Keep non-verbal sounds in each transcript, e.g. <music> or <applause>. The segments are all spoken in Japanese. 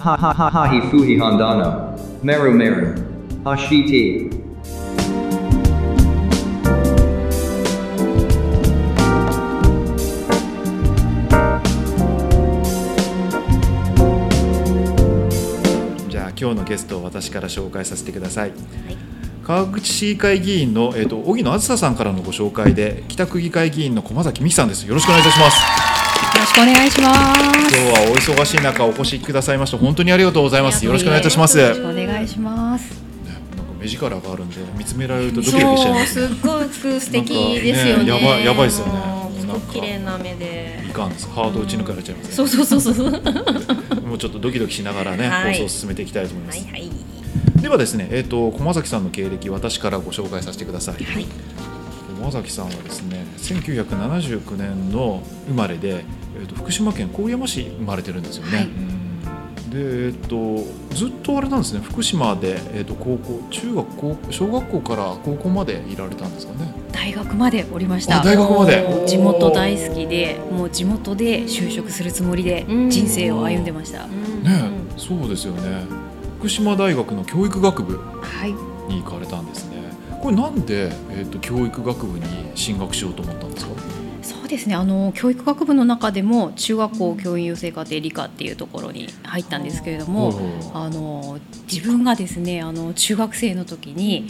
Ha ha ha ha hi fuhi handano. Meru meru. Hashiti. じゃあ今日のゲストを私から紹介させてください、川口市議会議員の、えー、と荻野梓さんからのご紹介で北区議会議員の駒崎美樹さんですよろしくお願いいたしますしくお願いします。今日はお忙しい中お越しくださいまして本当にありがとうございますよろしくお願いいたしますよろしくお願いします。なんか目力があるんで見つめられるとドキドキしちゃいますそうすっごく素敵ですよね。ねやばいやばいですよね綺麗な目で。いかんですハート打ち抜かれちゃいますそうそうそうそう。はもうちょっとドキドキしながらね、はい放送を進めていきたいと思います、いはい。ではですね、えー、と駒崎さんの経歴私からご紹介させてください、はい駒崎さんはですね1979年の生まれで、えー、と福島県郡山市生まれてるんですよね、はい。うん。で、えー、とずっとあれなんですね。福島で、えー、と高校中学高小学校から高校までいられたんですかね。大学までおりました。あ大学まで。地元大好きで、もう地元で就職するつもりでうん。人生を歩んでました。うん。ねそうですよね。福島大学の教育学部はい。に行かれたんですね。これなんで、えー、と教育学部に進学しようと思ったんですか？ですね。あの教育学部の中でも中学校教員養成課程理科っていうところに入ったんですけれども、あの自分がですねあの中学生の時に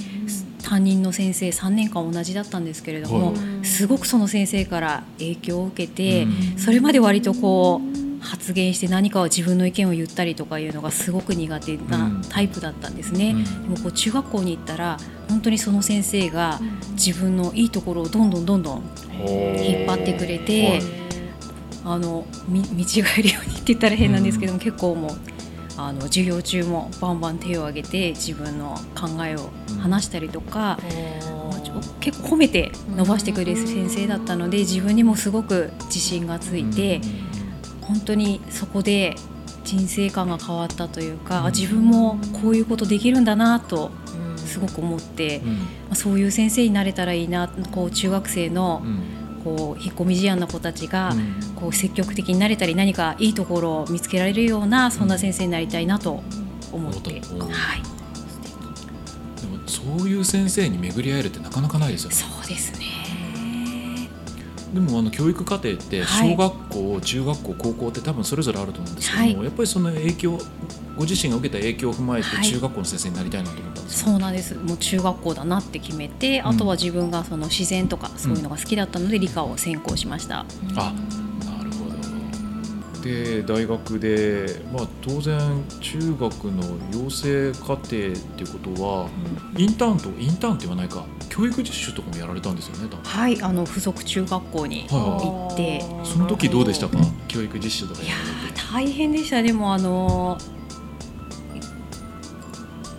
担任の先生3年間同じだったんですけれども、はい。すごくその先生から影響を受けて、うん。それまで割とこう発言して何かを自分の意見を言ったりとかいうのがすごく苦手うなん。タイプだったんですね。うん。でもこう中学校に行ったら本当にその先生が自分のいいところをどんどんどんどん引っ張ってくれて、はいあのみ見違えるようにって言ったら変なんですけども、結構もうあの授業中もバンバン手を挙げて自分の考えを話したりとか、結構褒めて伸ばしてくれる先生だったので自分にもすごく自信がついて、本当にそこで人生観が変わったというか、あ自分もこういうことできるんだなとすごく思って、うん。まあそういう先生になれたらいいなこう中学生のうん。こう引っ込み思案な子たちが、うん。こう積極的になれたり何かいいところを見つけられるようなそんな先生になりたいなと思って、思ったはい、でもそういう先生に巡り合えるってなかなかないですよね。そうですね。でもあの教育課程ってはい。小学校、中学校高校って多分それぞれあると思うんですけども、はい。やっぱりその影響ご自身が受けた影響を踏まえてはい。中学校の先生になりたいなと思ったんですか、そうなんです。もう中学校だなって決めて、あとは自分がその自然とかそういうのが好きだったので理科を専攻しました。あなるほどで大学で、まあ、当然中学の養成課程っていうことは、インターンとインターンって言わないか教育実習とかもやられたんですよねはい、あの付属中学校に行って、その時どうでしたか？教育実習とかいや大変でしたでもあの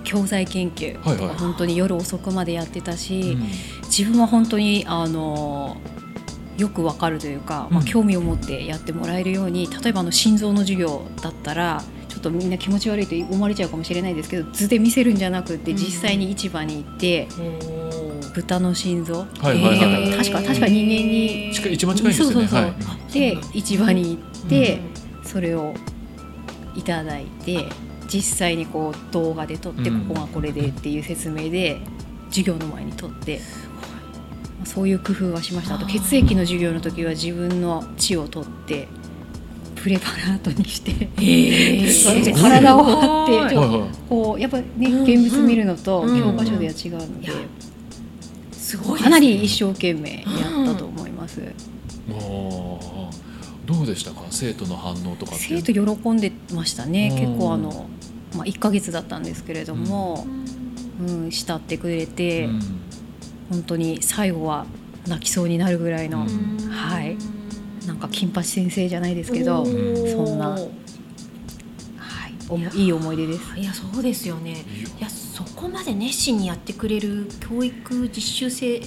教材研究とはいはい。か本当に夜遅くまでやってたし、うん。自分は本当にあのよくわかるというか、まあ、うん興味を持ってやってもらえるように、例えばあの心臓の授業だったらちょっとみんな気持ち悪いと思われちゃうかもしれないですけど図で見せるんじゃなくてうん。実際に市場に行って、豚の心臓、はいはいはい。えー確か確か人間に。近い一番近いんですよね。そうそうそう。はい。で市場に行って、それをいただいて実際にこう動画で撮って、うん。ここがこれでっていう説明で授業の前に撮って。そういう工夫はしました。あと血液の授業の時は自分の血を取ってプレパラートにして、それで体を張ってこうやっぱね現物見るのとうん教科書では違うので、すごいですね。かなり一生懸命やったと思います。どうでしたか？生徒の反応とか生徒喜んでましたね。うん。結構あの、まあ、1ヶ月だったんですけれども、うん慕ってくれて、うん本当に最後は泣きそうになるぐらいの、うん。はい。なんか金八先生じゃないですけど、そんなはい、いい思い出です。いやそうですよね。いやそこまで熱心にやってくれる教育実習生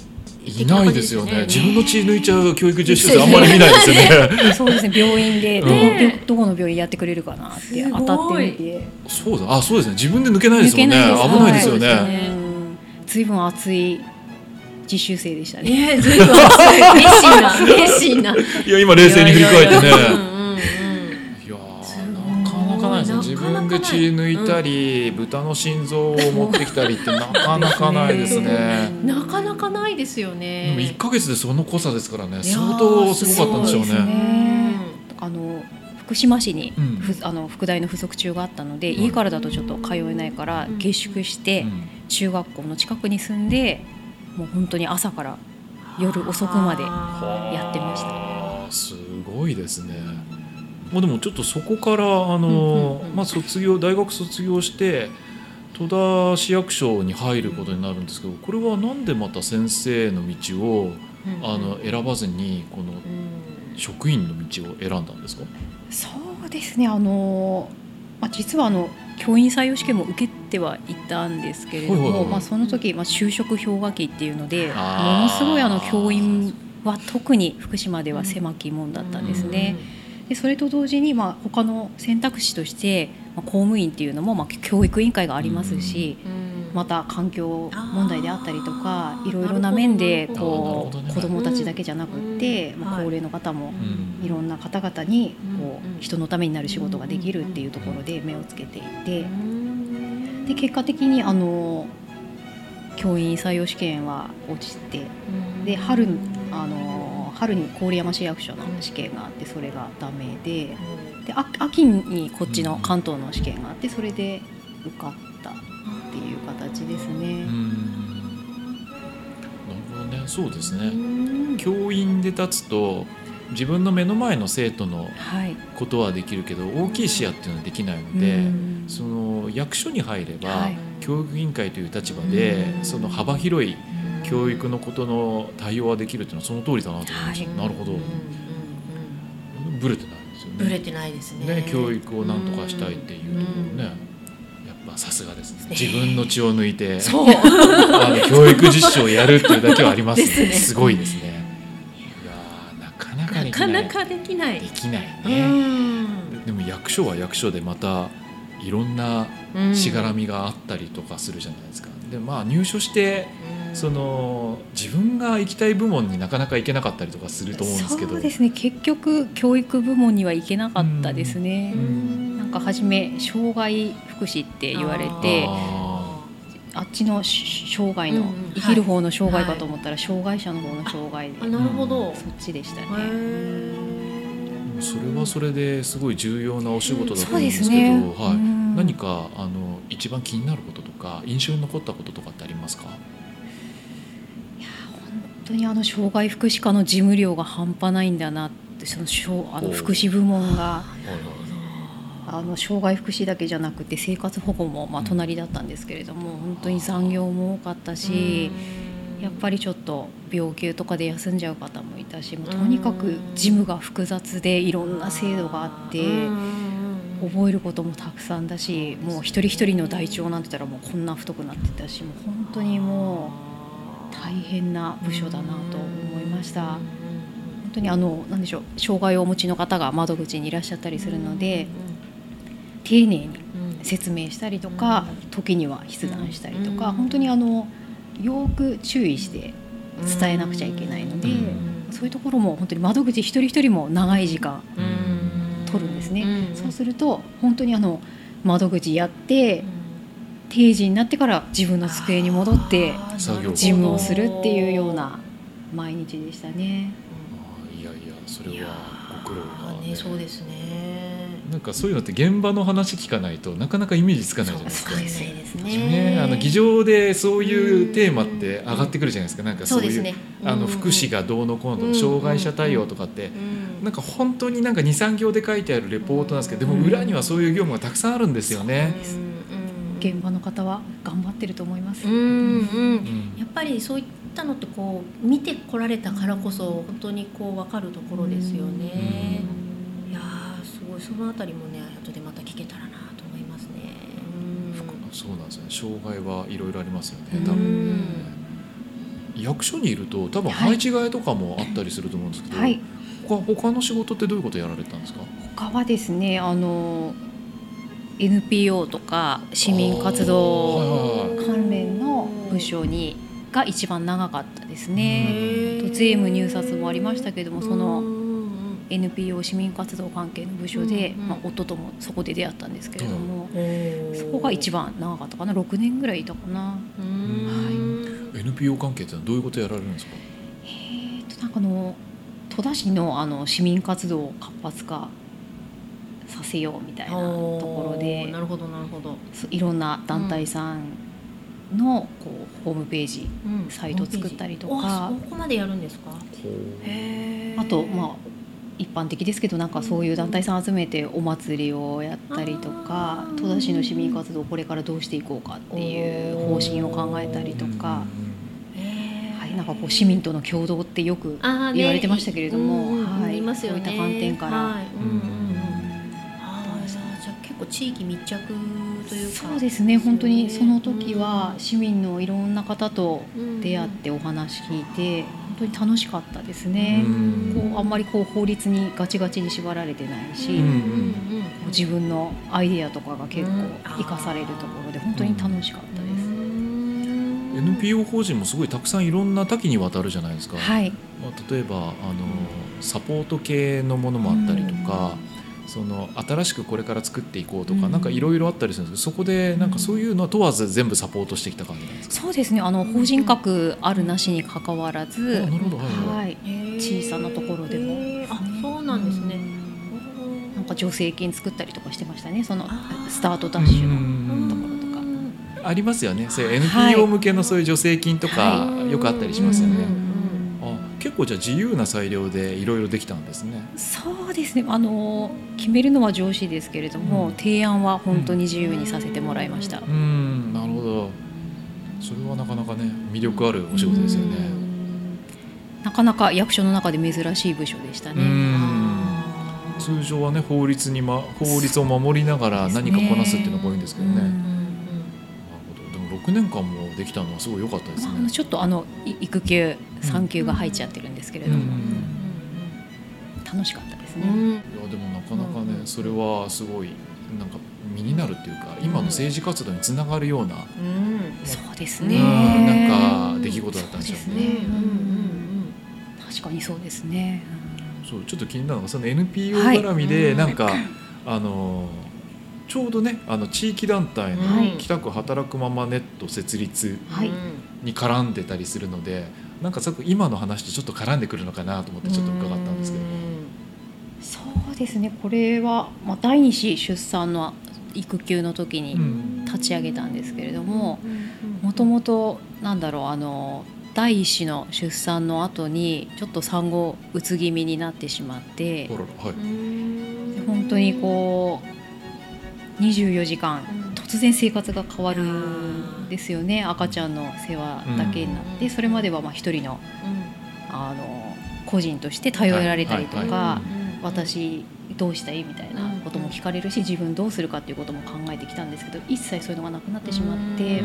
いないですよね。自分の血抜いちゃう教育実習ね生あんまり見ないですよね。<laughs> そうですね。病院でどこ,、ねどこの病院やってくれるかなって当たってみて。そうだ。あそうですね。自分で抜けないですもんね。危ないですよね、ずい。ぶん。熱い実習生でしたね。ねずいぶん熱心な熱心ないや今冷静に振り返ってね。いやなかなかないですね。自分分で血抜いたり、豚の心臓を持ってきたりって <laughs> なかなかないですね。なかなかないですよでもね1ヶ月でその濃さですからね。相当すごかったんでしょうね。ね。あの福島市に、うん。ふあの副大の附属中があったので、はい。家からだとちょっと通えないからうん下宿して、うん。中学校の近くに住んでもう本当に朝から夜遅くまでやってました。すごいですね。まあでもちょっとそこからあの、うんうんうん。まあ卒業大学卒業して戸田市役所に入ることになるんですけど、これはなんでまた先生の道をあの選ばずにこの職員の道を選んだんですか？そうですね。あの、まあ、実はあの教員採用試験も受けてはいたんですけれども、まあ、その時、まあ、就職氷河期っていうのでものすごいあの教員は特に福島では狭き門だったんですね。でそれと同時に、まあ、他の選択肢として、まあ、公務員っていうのも、まあ、教育委員会がありますし、また環境問題であったりとかいろいろな面でこう子どもたちだけじゃなくって、高齢の方もうんい。ろんな方々にこう人のためになる仕事ができるっていうところで目をつけていて。で結果的にあの教員採用試験は落ちてで春にあの春に郡山市役所の試験があってそれがダメで。であ秋にこっちの関東の試験があってそれで受かったっていう形ですうね。ん。なるほどね。そうですね。教員で立つと自分の目の前の生徒のはい、ことはできるけど大きい視野っていうのはできないので、うん。その役所に入れば、はい。教育委員会という立場で、その幅広い教育のことの対応はできるっていうのはその通りだなと思いました、はい。なるほど、ブレてないですよね。ブレてないですね。ね教育をなんとかしたいっていうところね、うんやっぱさすがですね。ね自分の血を抜いてそう。<laughs> あの教育実習をやるっていうだけはありますね。ですね。すごいですね。いやーなかなかでなきない。かなかできない。できないうね、ん。でも役所は役所でまたいろんなうん。しがらみがあったりとかするじゃないですか。でまあ入所してうん。その自分が行きたい部門になかなか行けなかったりとかすると思うんですけど。そうですね。結局教育部門には行けなかったですね。うん。なんか初め障害福祉って言われてああっちのし障害の、うんうん。生きる方の障害かと思ったら、障害者の方の障害。で、あなるほど。そっちでしたね。それはそれですごい重要なお仕事だとそうで思うん。ですすけど、ね。はい、うん。何かあの一番気になることとか印象に残ったこととかってありますか？本当にあの障害福祉課の事務量が半端ないんだなってそのしょうあの福祉部門がはあの障害福祉だけじゃなくて生活保護もま隣だったんですけれども、本当に残業も多かったし、やっぱりちょっと病休とかで休んじゃう方もいたしもうとにかく事務が複雑でいろんな制度があって。覚えることもたくさんだしもう一人一人の台帳なんて言ったらもうこんな太くなってたしもう本当にもう大変な部署だなと思いました。本当にあのなんでしょう障害をお持ちの方が窓口にいらっしゃったりするので丁寧に説明したりとか時には筆談したりとか本当にあのよく注意して伝えなくちゃいけないのでそういうところも本当に窓口一人一人も長い時間取るんですね。そうすると本当にあの窓口やって定時になってから自分の机に戻って作業事務をするっていうような毎日でしたね。いやいやそれはご苦労がーねそうですねなんかそういうのって現場の話聞かないとなかなかイメージつかないじゃないですかそう。ですね、あの議場でそういうテーマって上がってくるじゃないですか。なんかそういうねあの福祉がどうのこうのうん障害者対応とかってなんか本当になんか二三行で書いてあるレポートなんですけど、でも裏にはそういう業務がたくさんあるんですよね。現場の方は頑張ってると思います。うんうんうんやっぱりそういったのってこう見てこられたからこそ本当にこう分かるところですよね。ごいそのあたりもね後でまた聞けたらなと思いますね。そうなんですよね。障害はいろいろありますよね。うん多分ね。役所にいると多分配置換えとかもあったりすると思うんですけど、はい、他他の仕事ってどういうことやられてたんですか？他はですねあの NPO とか市民活動関連の部署にが一番長かったですね。と税務入札もありましたけどもその NPO 市民活動関係の部署で、うんうん。まあ、夫ともそこで出会ったんですけれども、おそこが一番長かったかな6年ぐらいいたかな。うーん NPO 関係ってのはどういうことやられるんですか？えーとなんかあの戸田市のあの市民活動を活発化させようみたいなところでなるほどなるほど、いろんな団体さんのこうホームページうん。サイト作ったりとか。そこまでやるんですか？へあとまあ一般的ですけどなんかそういう団体さん集めてお祭りをやったりとか戸田市の市民活動をこれからどうしていこうかっていう方針を考えたりとか、はい、なんかこう市民との共同ってよく言われてましたけれどもうんうんはい言いますよね。そういった観点から。はい。うんうんうん。じゃあ結構地域密着というかそうですね。本当にその時は市民のいろんな方と出会ってお話聞いて本当に楽しかったですね。うん。こうあんまりこう法律にガチガチに縛られてないし、自分のアイデアとかが結構生かされるところで本当に楽しかったです。NPO 法人もすごいたくさんいろんな多岐にわたるじゃないですか、はい、まあ、例えばあのサポート系のものもあったりとか、その新しくこれから作っていこうとか、うん。なんかいろいろあったりするんですけどそこでなんかそういうのは問わず全部サポートしてきた感じなんですか、そうですね。あの法人格あるなしに関わらず、あなるほど。はい小さなところでも。あそうなんですね。なんか助成金作ったりとかしてましたね。そのスタートダッシュのうんところとか。ありますよね。そういうはい。NPO 向けのそういう助成金とかはよくあったりしますよね、結構じゃあ自由な裁量でいろいろできたんですね。そうですね。あの決めるのは上司ですけれども、うん。提案は本当に自由にさせてもらいました。うん。なるほど。それはなかなかね魅力あるお仕事ですよね。なかなか役所の中で珍しい部署でしたうね。ん通常はね法律に、ま、法律を守りながら何かこなすっていうのが多いんですけどね6年間もできたのはすごい良かったですまああねのちょっとあのい育休産休が入っちゃってるんですけれども、うん。楽しかったですね。うん。いやでもなかなかねうんそれはすごいなんか身になるっていうか今の政治活動につながるような、うん。そうですうんね。なんか出来事だったんでしょうね。そうね。うんうん確かにそうですね。そうちょっと気になるのがその NPO はい。絡みでなんか、あのちょうどねあの地域団体のはい。北区働くままネット設立はい。に絡んでたりするのでなんかさっき今の話とちょっと絡んでくるのかなと思ってちょっと伺ったんですけど。そうですね。これはまあ第二子出産の育休の時にうん。立ち上げたんですけれども、ももともとなんだろうあの第一子の出産の後にちょっと産後うつ気味になってしまってあららはい。本当にこう24時間突然生活が変わるんですよね赤ちゃんの世話だけになって、うん。それまではまあ一人のあの個人として頼られたりとか、はいは私どうしたいみたいなことも聞かれるし自分どうするかっていうことも考えてきたんですけど一切そういうのがなくなってしまって、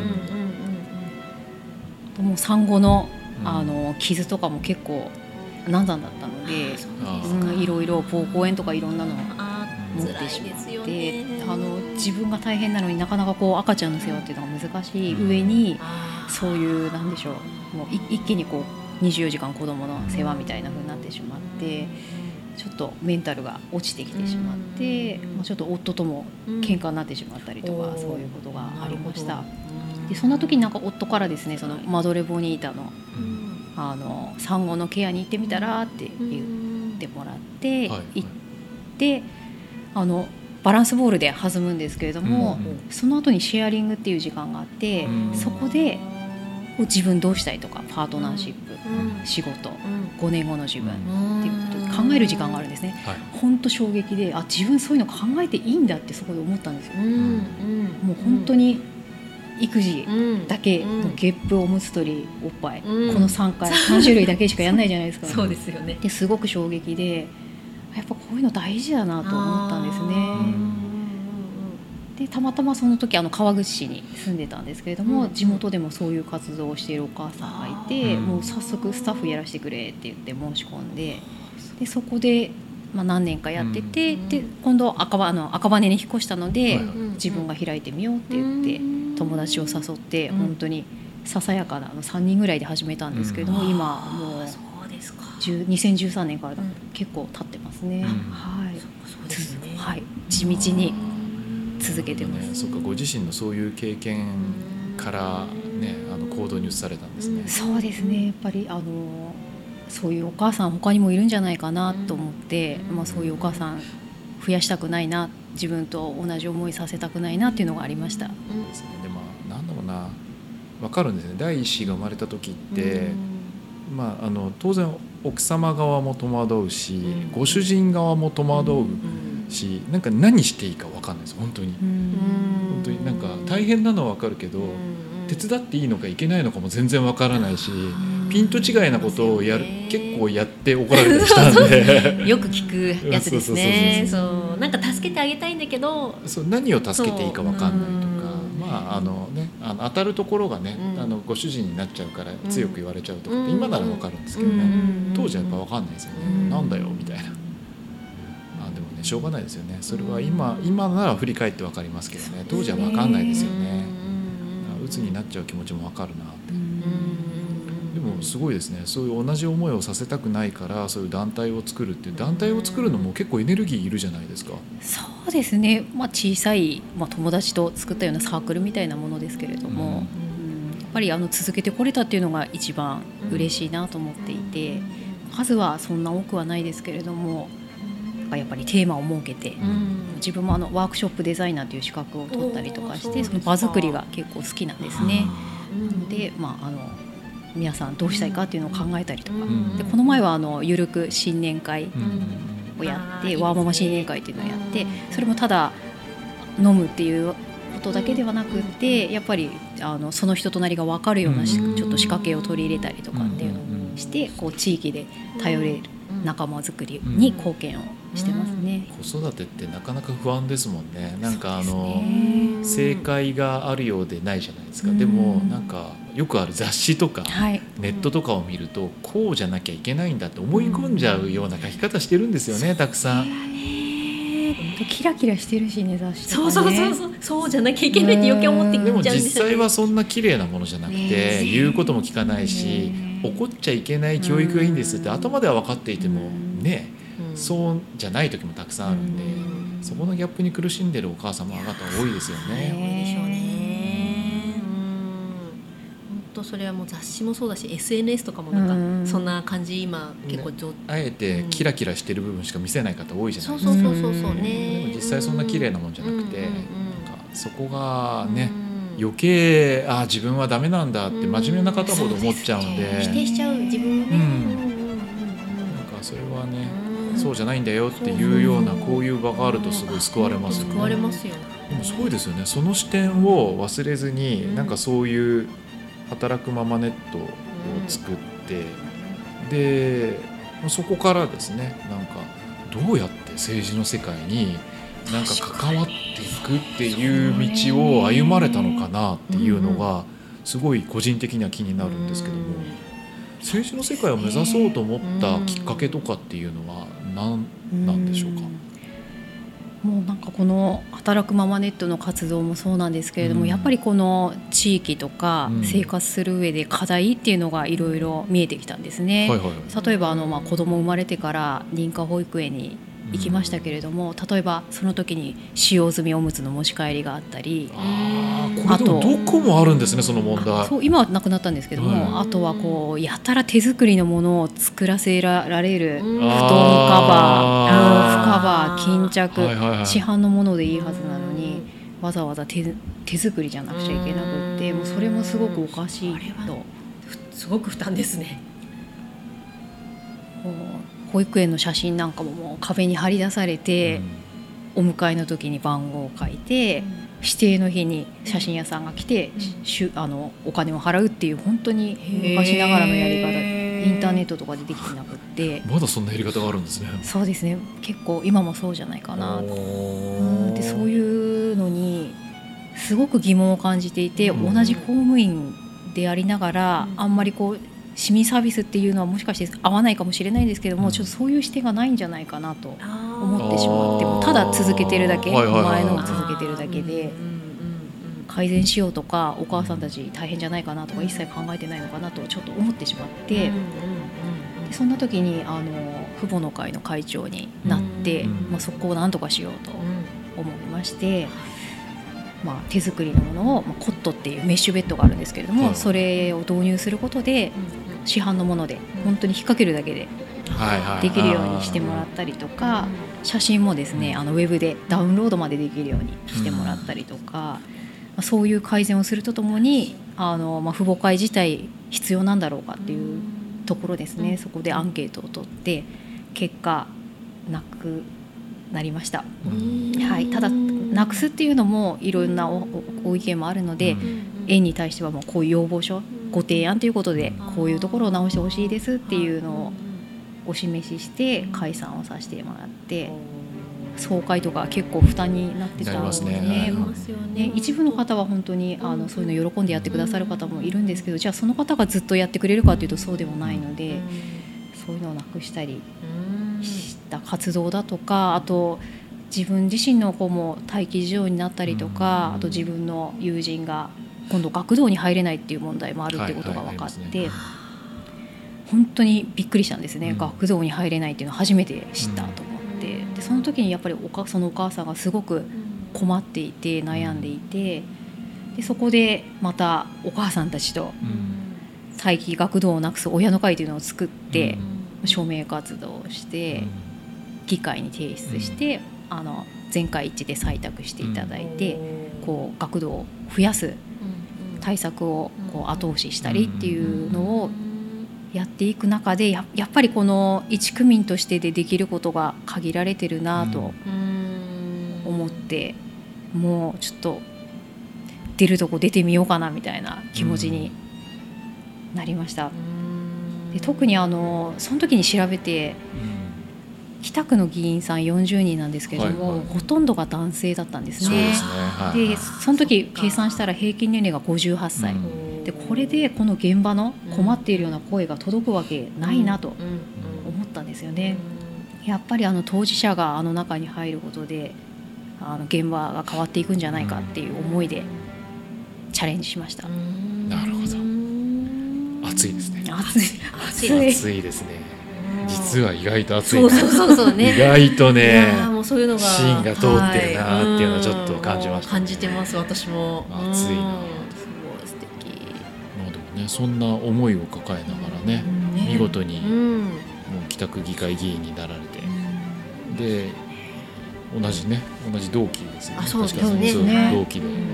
もう産後のうん。あの傷とかも結構難産だったので、あうんいろいろ膀胱炎とかいろんなのをあ持ーってしまって、ね。あの自分が大変なのになかなかこう赤ちゃんの世話っていうのが難しい上に、そういうなんでしょう。もうい一気にこう24時間子供の世話みたいな風になってしまってちょっとメンタルが落ちてきてしまって、うちょっと夫とも喧嘩になってしまったりとか、うん。そういうことがありました。でそんな時になんか夫からですねそのマドレボニータのうん。あの産後のケアに行ってみたらって言ってもらって、はい。行ってあのバランスボールで弾むんですけれども、うんうんその後にシェアリングっていう時間があって、うん。そこで自分どうしたいとかパートナーシップ、うん。仕事うん。5年後の自分、うん。っていうことで考える時間があるんですね。はい。本当衝撃であ自分そういうの考えていいんだってそこで思ったんですよ、もう本当に育児うん。だけのゲップおむつ取りおっぱい、うん。この3回3種類だけしかやんないじゃないですか。<laughs> そうですよね。ですごく衝撃でやっぱこういうの大事だなと思ったんですね。でたまたまその時あの川口市に住んでたんですけれども、うん。地元でもそういう活動をしているお母さんがいて、うんもう早速スタッフやらせてくれって言って申し込んででそこで、まあ、何年かやってて、うん。で今度赤羽あの赤羽に引っ越したので、はい自分が開いてみようって言って、友達を誘って、うん。本当にささやかなあの3人ぐらいで始めたんですけれども、うん。今もうそうですか10 2013年からうん。結構経ってますね、うん。はい。そうですね。はい。地道に続けてます、ね、そっかご自身のそういう経験からねあの行動に移されたんですね。そうですね。やっぱりあのそういうお母さん他にもいるんじゃないかなと思って、うん。まあ、そういうお母さん増やしたくないな自分と同じ思いさせたくないなっていうのがありました。ですね。でまあなんだろうな。分かるんですね。第一子が生まれた時って、まあ、あの当然奥様側も戸惑うし、うん。ご主人側も戸惑ううん。しなんか何していいか分かんないです本当に。うん。本当になんか大変なのは分かるけど、手伝っていいのかいけないのかも全然分からないし、ピント違いなことをやる結構やって怒られたりしたんで。<laughs> よく聞くやつですね。そう。なんか助けてあげたいんだけど。そう何を助けていいか分かんないまああのねあの当たるところがね、うん。あのご主人になっちゃうから強く言われちゃうとかってうん。今なら分かるんですけどね、うん。当時はやっぱ分かんないですよね、うん。なんだよみたいな。あでもねしょうがないですよね。それは今今なら振り返って分かりますけどね。当時は分かんないですよね。鬱になっちゃう気持ちも分かるなでもすごいですね。そういう同じ思いをさせたくないからそういう団体を作るって団体を作るのも結構エネルギーいるじゃないですか。そうですね、まあ、小さい、まあ、友達と作ったようなサークルみたいなものですけれども、うん。やっぱりあの続けてこれたっていうのが一番嬉しいなと思っていて数はそんな多くはないですけれどもやっぱりテーマを設けて自分もあのワークショップデザイナーという資格を取ったりとかしてその場作りが結構好きなんですね。なので、まあ、あの皆さんどうしたいかっていうのを考えたりとか、ん。でこの前はあのゆるく新年会うんをやって、ワーママ新年会っていうのをやってそれもただ飲むっていうことだけではなくってやっぱりあのその人となりが分かるようなちょっと仕掛けを取り入れたりとかっていうのをしてこう地域で頼れる仲間づくりに貢献をしてますね。子育てってなかなか不安ですもんね。なんかあの正解があるようでないじゃないですか。うん。でもなんかよくある雑誌とかはい、ネットとかを見るとこうじゃなきゃいけないんだって思い込んじゃうような書き方してるんですよねたくさん。キラキラしてるしね雑誌ね。そうそうそうそう。そうじゃなきゃいけないって余計思ってきちゃうんですよね。実際はそんな綺麗なものじゃなくてね言うことも聞かないしね怒っちゃいけない教育がいいんですって頭では分かっていてもうん。ねうん。そうじゃない時もたくさんあるんでうん。そこのギャップに苦しんでるお母様方多いですよ多ね。いでしょうね。うん。本当それはもう雑誌もそうだし SNS とかもなんうん。かそんな感じ今結構上あえてキラキラしてる部分しか見せない方多いじゃなそいうですか。そうそうそうそうでねも実際そんな綺麗なもんじゃなくてうんなんかそこがねうん余計あ自分はダメなんだって真面目な方ほど思っちゃうんで。否定しちゃう自分をね。うん。なんかそれはねうん。そうじゃないんだよっていうようなこういう場があるとすごい救われますよね。救われますよでもすごいですよね。その視点を忘れずに、うん。なんかそういう働くママネットを作って、でそこからですねなんかどうやって政治の世界になんか関わっていくっていう道を歩まれたのかなっていうのがすごい個人的には気になるんですけども政治の世界を目指そうと思ったきっかけとかっていうのは何なんでしょうか？ん。もうなんかこの働くママネットの活動もそうなんですけれども、うん。やっぱりこの地域とかうん。生活する上で課題っていうのがいろいろ見えてきたんですね。例えばあのまあ子供生まれてから認可保育園に行きましたけれども、例えばその時に使用済みおむつの持ち帰りがあったり、あーこれでもどこもあるんですねその問題。そう今はなくなったんですけども、はあとはこうやたら手作りのものを作らせられるうん。布団カあバー、毛布カバー、巾着、はいはいはい。市販のものでいいはずなのに、わざわざ手手作りじゃなくちゃいけなくって、うん。もうそれもすごくおかしいと。すごく負担ですね保育園の写真なんかももう壁に貼り出されて、お迎えの時に番号を書いて、指定の日に写真屋さんが来て、うん。しゅあのお金を払うっていう本当に昔ながらのやり方。インターネットとかでできてなくって。まだそんなやり方があるんですね。そうですね。結構今もそうじゃないかな。おうでそういうのにすごく疑問を感じていて、うん。同じ公務員でありながら、うん。あんまりこう市民サービスっていうのはもしかして合わないかもしれないんですけども、うん。ちょっとそういう視点がないんじゃないかなと思思ってしまってもただ続けてるだけ、はいはいはい前のを続けてるだけで。うんうんうん改善しようとかお母さんたち大変じゃないかなとか一切考えてないのかなとちょっと思ってしまって、うんうんうんでそんな時にあの父母の会の会長になって、うんまあ、そこをなんとかしようと思いまして、まあ、手作りのものを、まあ、コットっていうメッシュベッドがあるんですけれども、はい。それを導入することで市販のもので本当に引っ掛けるだけでできるようにしてもらったりとか写真もですねあのウェブでダウンロードまでできるようにしてもらったりとか、まあそういう改善をするとともにあの、まあ、父母会自体必要なんだろうかっていうところですね、うん。そこでアンケートを取って結果なくなりました。はい、ただなくすっていうのもいろんなおおご意見もあるので、うん園に対してはもうこういう要望書ご提案ということでこういうところを直してほしいですっていうのをお示しして解散をさせてもらって総会とか結構負担になってたなりますね。ね。はいますよね。ね、一部の方は本当にあのそういうの喜んでやってくださる方もいるんですけどじゃあその方がずっとやってくれるかというとそうでもないのでそういうのをなくしたりした活動だとかあと自分自身の子も待機児童になったりとかうん。あと自分の友人が今度学童に入れないっていう問題もあるってことが分かって本当にびっくりしたんですね、うん。学童に入れないっていうのを初めて知ったと思ってでその時にやっぱりおかそのお母さんがすごく困っていて悩んでいてでそこでまたお母さんたちとうん。待機学童をなくす親の会というのを作ってうん。署名活動をして議会に提出して、あの全会一致で採択していただいて、こう学童を増やす対策をこう後押ししたりっていうのをやっていく中でややっぱりこの一区民としてでできることが限られてるなと思って、もうちょっと出るとこ出てみようかなみたいな気持ちになりました。で特にあのその時に調べて北区の議員さん40人なんですけれども、はいはい。ほとんどが男性だったんですね。そうですね。はいでその時計算したら平均年齢が58歳、うん。でこれでこの現場の困っているような声が届くわけないなと思ったんですよね。やっぱりあの当事者があの中に入ることであの現場が変わっていくんじゃないかっていう思いでチャレンジしました。なるほど。暑いですね。暑い。暑いですね実は意外と暑いな。そうそうそうそうね。意外といねもうそういうのが芯が通ってるなーっていうのはちょっと感じましたはい。うん感じてます私も。暑いな。うん。すごい素敵。まあでもねそんな思いを抱えながらねね。見事にもう帰宅議会議員になられて。で同じね同じ同期ですよね。あそう確かに。そうね。同期でいやいうん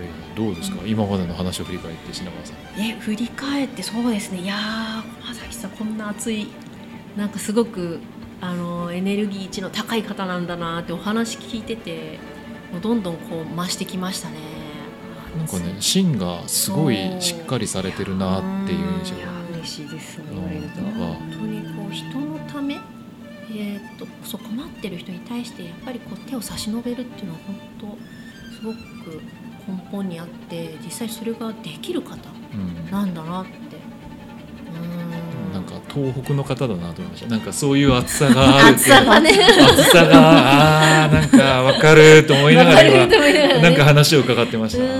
やどうですか？今までの話を振り返って品川さん。ね、振り返ってそうですね。いやー駒崎さんこんな熱いなんかすごくあのエネルギー値の高い方なんだなってお話聞いててもうどんどんこう増してきましたね。なんかね芯がすごいしっかりされてるなっていう印象いや嬉しいです本当にこう人のため、えー、とそう困ってる人に対してやっぱりこう手を差し伸べるっていうのは本当すごく根本にあって実際それができる方うん。なんだなっ東北の方だなと思いました。なんかそういう厚さがある暑さがね。厚さがあーなんかわかると思いながら今ななんか話を伺ってました。東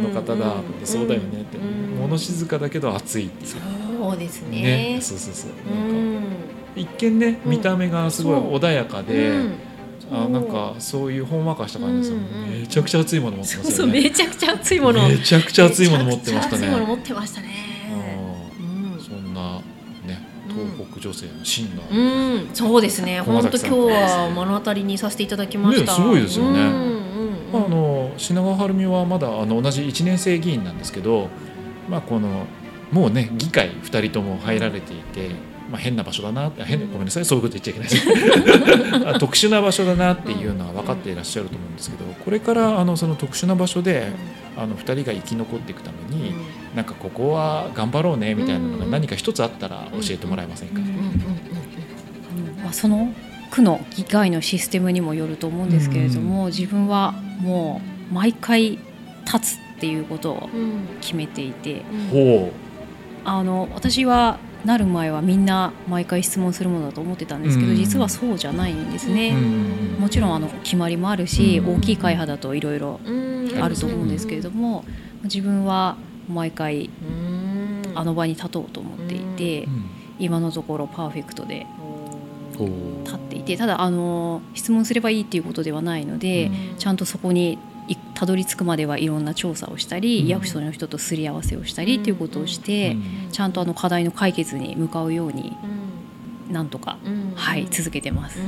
北の方だってそうだよねって。うん。物静かだけど熱いってそうですね。ねそうそうそう。うなんかん。一見ねうん。見た目がすごい穏やかで、うん。あなんかそう。いうほんわかした感じですよ、うんうんめちゃくちゃ熱いもの持ってますよね。めちゃくちゃ熱いもの。めちゃくちゃ熱いもの持ってましたね。めちゃくちゃ熱いもの持ってましたね。女性の芯が、うん、うん、そうですね。駒本当今日は目の当たりにさせていただきました。ねすごいですよね。うんうんうん。あの品川晴美はまだあの同じ1年生議員なんですけど、まあ、このもうね議会2人とも入られていて、まあ、変な場所だなあ変なごめんなさいそういうこと言っちゃいけない <laughs> 特殊な場所だなっていうのは分かっていらっしゃると思うんですけどこれからあのその特殊な場所であの2人が生き残っていくためになんかここは頑張ろうねみたいなのが何か一つあったら教えてもらえませんか、まあ、その区の議会のシステムにもよると思うんですけれども、自分はもう毎回立つっていうことをうん。決めていてうん。ほあの私はなる前はみんな毎回質問するものだと思ってたんですけど、うん。実はそうじゃないんですう、ね。うんもちろんあの決まりもあるし、うん大きい会派だといろいろうん。あると思うんですけれども、自分は毎回うん。あの場に立とうと思っていて、うん。今のところパーフェクトで立っていてただあの質問すればいいっていうことではないので、ちゃんとそこにいたどり着くまではいろんな調査をしたり、うん。役所の人とすり合わせをしたりっていうことをして、うん。ちゃんとあの課題の解決に向かうようになんとか、うん。はい続けてます。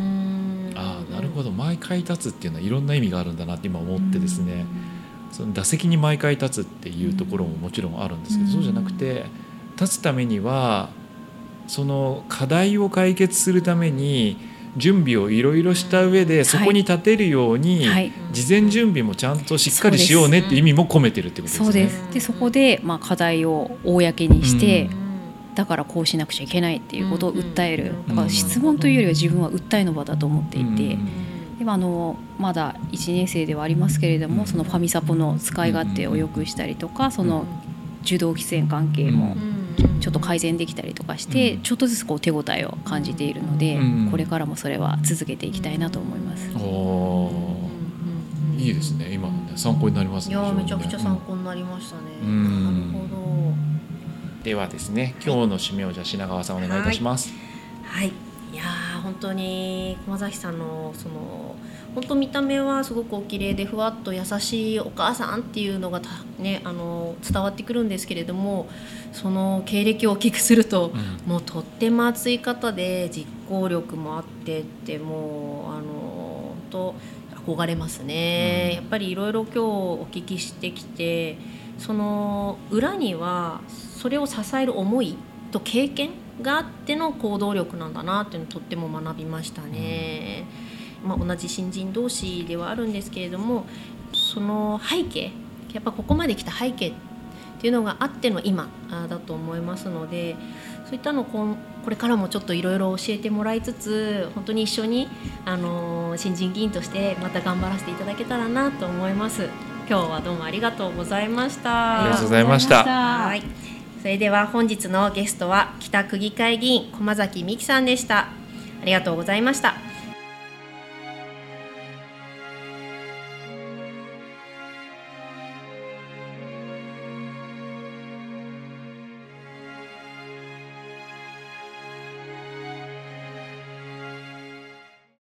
ああなるほど。毎回立つっていうのはいろんな意味があるんだなって今思ってですね、その打席に毎回立つっていうところももちろんあるんですけど、うん。そうじゃなくて立つためにはその課題を解決するために準備をいろいろした上でそこに立てるように、はい。事前準備もちゃんとしっかりしようねって意味も込めてるってことですね。そうです。でそこで、まあ、課題を公にして、だからこうしなくちゃいけないっていうことを訴える、うん。だから質問というよりは自分は訴えの場だと思っていて、うん今あのまだ1年生ではありますけれども、うんそのファミサポの使い勝手を良くしたりとか、その受動喫煙関係もちょっと改善できたりとかして、うんちょっとずつこう手応えを感じているので、うんこれからもそれは続けていきたいなと思います。いいですね今のね参考になりますね。いやーめちゃくちゃ参考になりましたね。うんなるほど。ではですね今日の締めをじゃあ品川さんお願いいたします。はい。いやー本当に駒崎さんのその本当見た目はすごくお綺麗でふわっと優しいお母さんっていうのがたねあの伝わってくるんですけれども、その経歴をお聞きすると。うんもうとっても熱い方で実行力もあってってもうあの本当憧れますね、うんやっぱりいろいろ今日お聞きしてきてその裏にはそれを支える思いと経験があっての行動力なんだなっていうのをとっても学びましたね、まあ、同じ新人同士ではあるんですけれどもその背景やっぱここまで来た背景っていうのがあっての今あだと思いますのでそういったのをこれからもちょっといろいろ教えてもらいつつ本当に一緒に、あのー新人議員としてまた頑張らせていただけたらなと思います。今日はどうもありがとうございました。ありがとうございました。はいそれでは本日のゲストは北区議会議員駒崎美希さんでした。ありがとうございました。